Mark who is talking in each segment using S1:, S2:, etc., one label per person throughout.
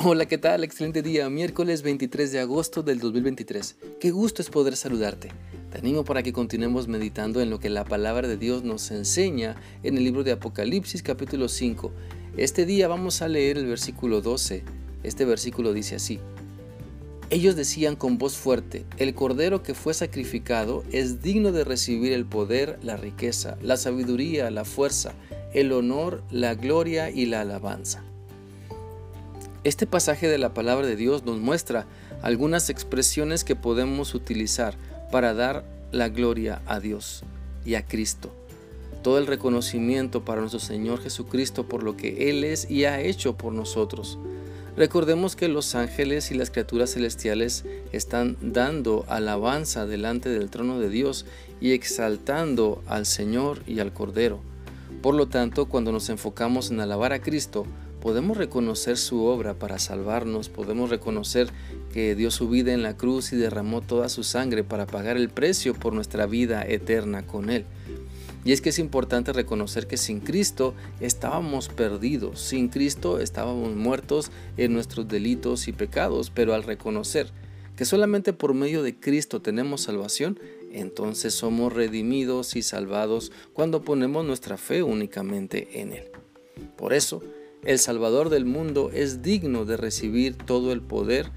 S1: Hola, ¿qué tal? Excelente día, miércoles 23 de agosto del 2023. Qué gusto es poder saludarte. Te animo para que continuemos meditando en lo que la palabra de Dios nos enseña en el libro de Apocalipsis capítulo 5. Este día vamos a leer el versículo 12. Este versículo dice así. Ellos decían con voz fuerte, el cordero que fue sacrificado es digno de recibir el poder, la riqueza, la sabiduría, la fuerza, el honor, la gloria y la alabanza. Este pasaje de la palabra de Dios nos muestra algunas expresiones que podemos utilizar para dar la gloria a Dios y a Cristo. Todo el reconocimiento para nuestro Señor Jesucristo por lo que Él es y ha hecho por nosotros. Recordemos que los ángeles y las criaturas celestiales están dando alabanza delante del trono de Dios y exaltando al Señor y al Cordero. Por lo tanto, cuando nos enfocamos en alabar a Cristo, podemos reconocer su obra para salvarnos, podemos reconocer que dio su vida en la cruz y derramó toda su sangre para pagar el precio por nuestra vida eterna con Él. Y es que es importante reconocer que sin Cristo estábamos perdidos, sin Cristo estábamos muertos en nuestros delitos y pecados, pero al reconocer que solamente por medio de Cristo tenemos salvación, entonces somos redimidos y salvados cuando ponemos nuestra fe únicamente en Él. Por eso, el Salvador del mundo es digno de recibir todo el poder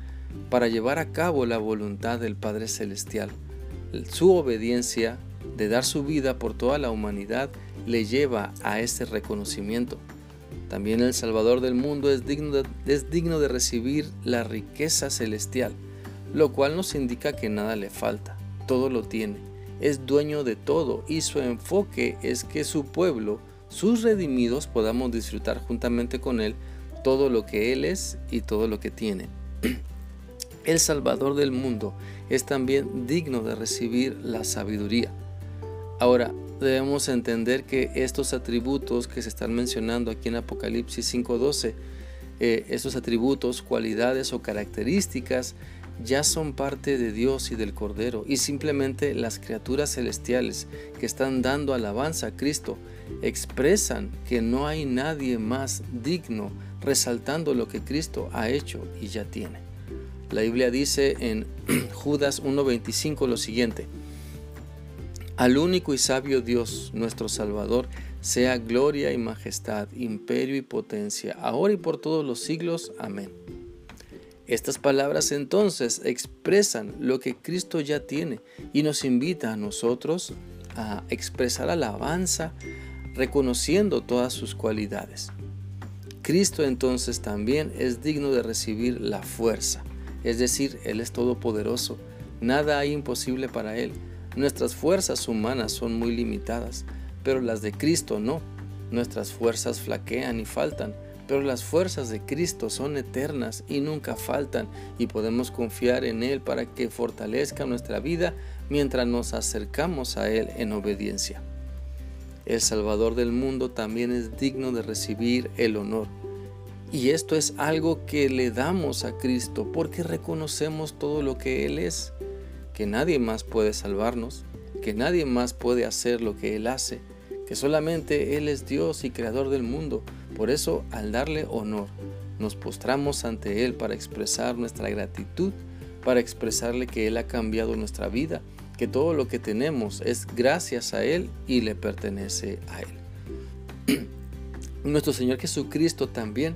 S1: para llevar a cabo la voluntad del Padre Celestial. Su obediencia de dar su vida por toda la humanidad le lleva a este reconocimiento. También el Salvador del mundo es digno de, es digno de recibir la riqueza celestial, lo cual nos indica que nada le falta, todo lo tiene, es dueño de todo y su enfoque es que su pueblo sus redimidos podamos disfrutar juntamente con Él todo lo que Él es y todo lo que tiene. El Salvador del mundo es también digno de recibir la sabiduría. Ahora, debemos entender que estos atributos que se están mencionando aquí en Apocalipsis 5.12, eh, estos atributos, cualidades o características ya son parte de Dios y del Cordero y simplemente las criaturas celestiales que están dando alabanza a Cristo expresan que no hay nadie más digno resaltando lo que Cristo ha hecho y ya tiene. La Biblia dice en Judas 1.25 lo siguiente, al único y sabio Dios, nuestro Salvador, sea gloria y majestad, imperio y potencia, ahora y por todos los siglos. Amén. Estas palabras entonces expresan lo que Cristo ya tiene y nos invita a nosotros a expresar alabanza reconociendo todas sus cualidades. Cristo entonces también es digno de recibir la fuerza, es decir, Él es todopoderoso, nada hay imposible para Él. Nuestras fuerzas humanas son muy limitadas, pero las de Cristo no. Nuestras fuerzas flaquean y faltan, pero las fuerzas de Cristo son eternas y nunca faltan y podemos confiar en Él para que fortalezca nuestra vida mientras nos acercamos a Él en obediencia. El Salvador del mundo también es digno de recibir el honor. Y esto es algo que le damos a Cristo porque reconocemos todo lo que Él es, que nadie más puede salvarnos, que nadie más puede hacer lo que Él hace, que solamente Él es Dios y creador del mundo. Por eso, al darle honor, nos postramos ante Él para expresar nuestra gratitud, para expresarle que Él ha cambiado nuestra vida que todo lo que tenemos es gracias a Él y le pertenece a Él. Nuestro Señor Jesucristo también,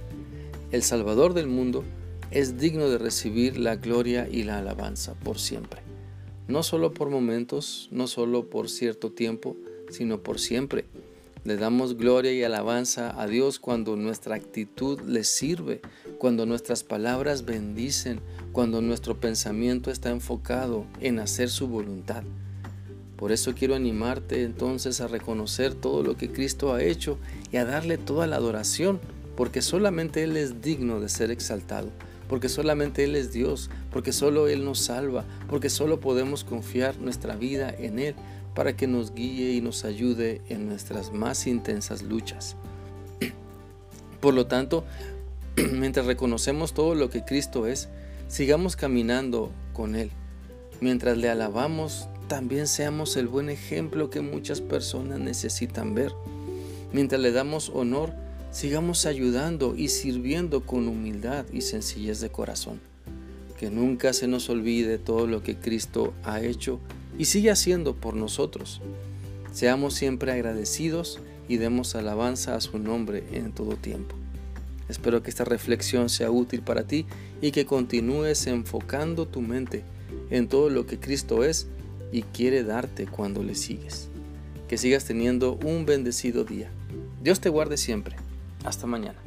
S1: el Salvador del mundo, es digno de recibir la gloria y la alabanza por siempre. No solo por momentos, no solo por cierto tiempo, sino por siempre. Le damos gloria y alabanza a Dios cuando nuestra actitud le sirve, cuando nuestras palabras bendicen, cuando nuestro pensamiento está enfocado en hacer su voluntad. Por eso quiero animarte entonces a reconocer todo lo que Cristo ha hecho y a darle toda la adoración, porque solamente Él es digno de ser exaltado, porque solamente Él es Dios, porque solo Él nos salva, porque solo podemos confiar nuestra vida en Él, para que nos guíe y nos ayude en nuestras más intensas luchas. Por lo tanto, mientras reconocemos todo lo que Cristo es, sigamos caminando con Él. Mientras le alabamos, también seamos el buen ejemplo que muchas personas necesitan ver. Mientras le damos honor, sigamos ayudando y sirviendo con humildad y sencillez de corazón. Que nunca se nos olvide todo lo que Cristo ha hecho y sigue haciendo por nosotros. Seamos siempre agradecidos y demos alabanza a su nombre en todo tiempo. Espero que esta reflexión sea útil para ti y que continúes enfocando tu mente en todo lo que Cristo es y quiere darte cuando le sigues. Que sigas teniendo un bendecido día. Dios te guarde siempre. Hasta mañana.